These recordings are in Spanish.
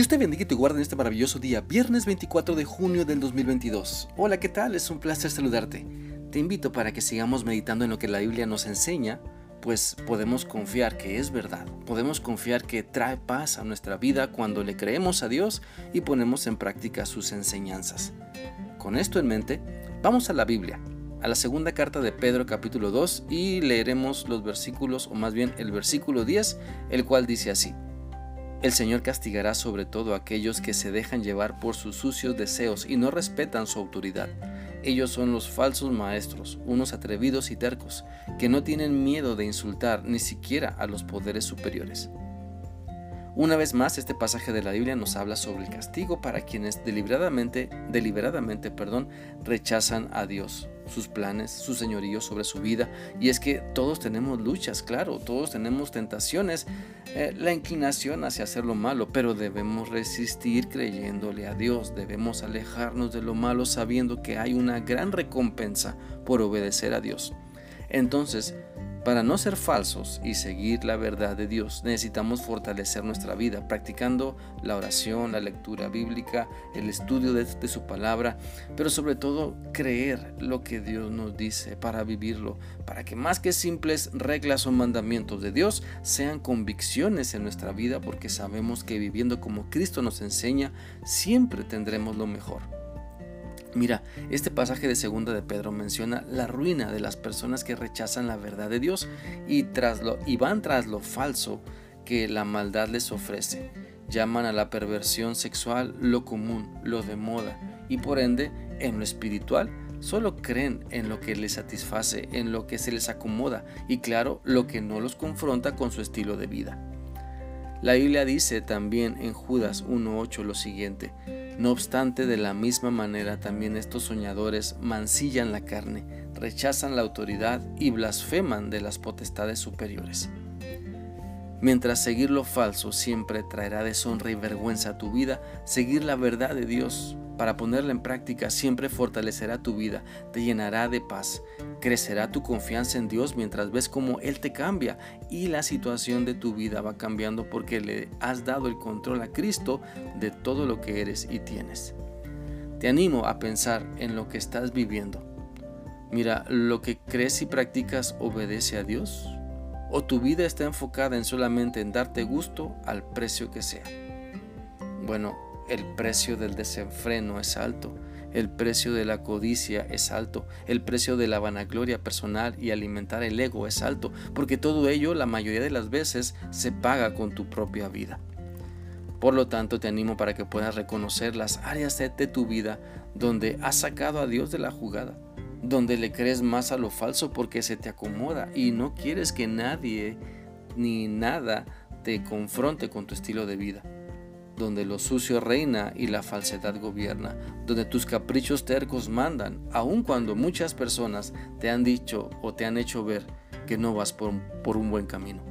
Dios te bendiga y te guarde en este maravilloso día, viernes 24 de junio del 2022. Hola, ¿qué tal? Es un placer saludarte. Te invito para que sigamos meditando en lo que la Biblia nos enseña, pues podemos confiar que es verdad. Podemos confiar que trae paz a nuestra vida cuando le creemos a Dios y ponemos en práctica sus enseñanzas. Con esto en mente, vamos a la Biblia, a la segunda carta de Pedro capítulo 2 y leeremos los versículos, o más bien el versículo 10, el cual dice así. El Señor castigará sobre todo a aquellos que se dejan llevar por sus sucios deseos y no respetan su autoridad. Ellos son los falsos maestros, unos atrevidos y tercos, que no tienen miedo de insultar ni siquiera a los poderes superiores. Una vez más, este pasaje de la Biblia nos habla sobre el castigo para quienes deliberadamente, deliberadamente, perdón, rechazan a Dios, sus planes, su señorío sobre su vida. Y es que todos tenemos luchas, claro, todos tenemos tentaciones, eh, la inclinación hacia hacer lo malo, pero debemos resistir creyéndole a Dios, debemos alejarnos de lo malo sabiendo que hay una gran recompensa por obedecer a Dios. Entonces, para no ser falsos y seguir la verdad de Dios, necesitamos fortalecer nuestra vida practicando la oración, la lectura bíblica, el estudio de, su palabra, pero sobre todo creer lo que Dios nos dice para vivirlo, para que más que simples reglas o mandamientos de Dios sean convicciones en nuestra vida porque sabemos que viviendo como Cristo nos enseña, siempre tendremos lo mejor. Mira, este pasaje de segunda de Pedro menciona la ruina de las personas que rechazan la verdad de Dios y, tras lo, y van tras lo falso que la maldad les ofrece. Llaman a la perversión sexual lo común, lo de moda, y por ende, en lo espiritual, solo creen en lo que les satisface, en lo que se les acomoda y claro, lo que no los confronta con su estilo de vida. La Biblia dice también en Judas 1.8 lo siguiente, no obstante, de la misma manera también estos soñadores mancillan la carne, rechazan la autoridad y blasfeman de las potestades superiores. Mientras seguir lo falso siempre traerá deshonra y vergüenza a tu vida, seguir la verdad de Dios para ponerla en práctica siempre fortalecerá tu vida, te llenará de paz, crecerá tu confianza en Dios mientras ves cómo Él te cambia y la situación de tu vida va cambiando porque le has dado el control a Cristo de todo lo que eres y tienes. Te animo a pensar en lo que estás viviendo. Mira, ¿lo que crees y practicas obedece a Dios? ¿O tu vida está enfocada en solamente en darte gusto al precio que sea? Bueno, el precio del desenfreno es alto, el precio de la codicia es alto, el precio de la vanagloria personal y alimentar el ego es alto, porque todo ello la mayoría de las veces se paga con tu propia vida. Por lo tanto, te animo para que puedas reconocer las áreas de tu vida donde has sacado a Dios de la jugada, donde le crees más a lo falso porque se te acomoda y no quieres que nadie ni nada te confronte con tu estilo de vida donde lo sucio reina y la falsedad gobierna, donde tus caprichos tercos mandan, aun cuando muchas personas te han dicho o te han hecho ver que no vas por, un buen camino.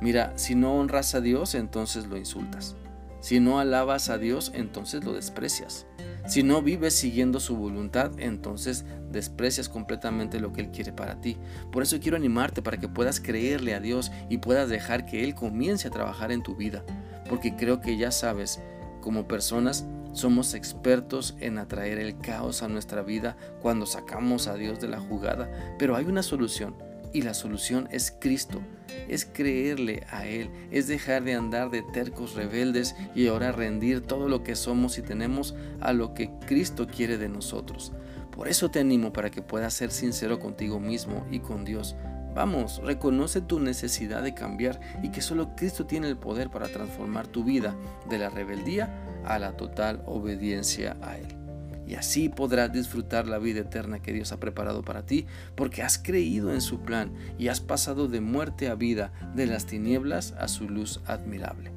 Mira, si no honras a Dios, entonces lo insultas. Si no alabas a Dios, entonces lo desprecias. Si no vives siguiendo su voluntad, entonces desprecias completamente lo que Él quiere para ti. Por eso quiero animarte para que puedas creerle a Dios y puedas dejar que Él comience a trabajar en tu vida porque creo que ya sabes, como personas somos expertos en atraer el caos a nuestra vida cuando sacamos a Dios de la jugada, pero hay una solución y la solución es Cristo, es creerle a Él, es dejar de andar de tercos rebeldes y ahora rendir todo lo que somos y tenemos a lo que Cristo quiere de nosotros. Por eso te animo para que puedas ser sincero contigo mismo y con Dios, Vamos, reconoce tu necesidad de cambiar y que solo Cristo tiene el poder para transformar tu vida de la rebeldía a la total obediencia a Él. Y así podrás disfrutar la vida eterna que Dios ha preparado para ti, porque has creído en su plan y has pasado de muerte a vida, de las tinieblas a su luz admirable.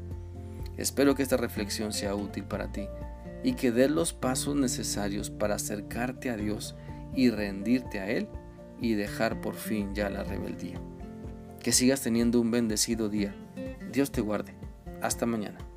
Espero que esta reflexión sea útil para ti y que des los pasos necesarios para acercarte a Dios y rendirte a Él y dejar por fin ya la rebeldía. Que sigas teniendo un bendecido día. Dios te guarde. Hasta mañana.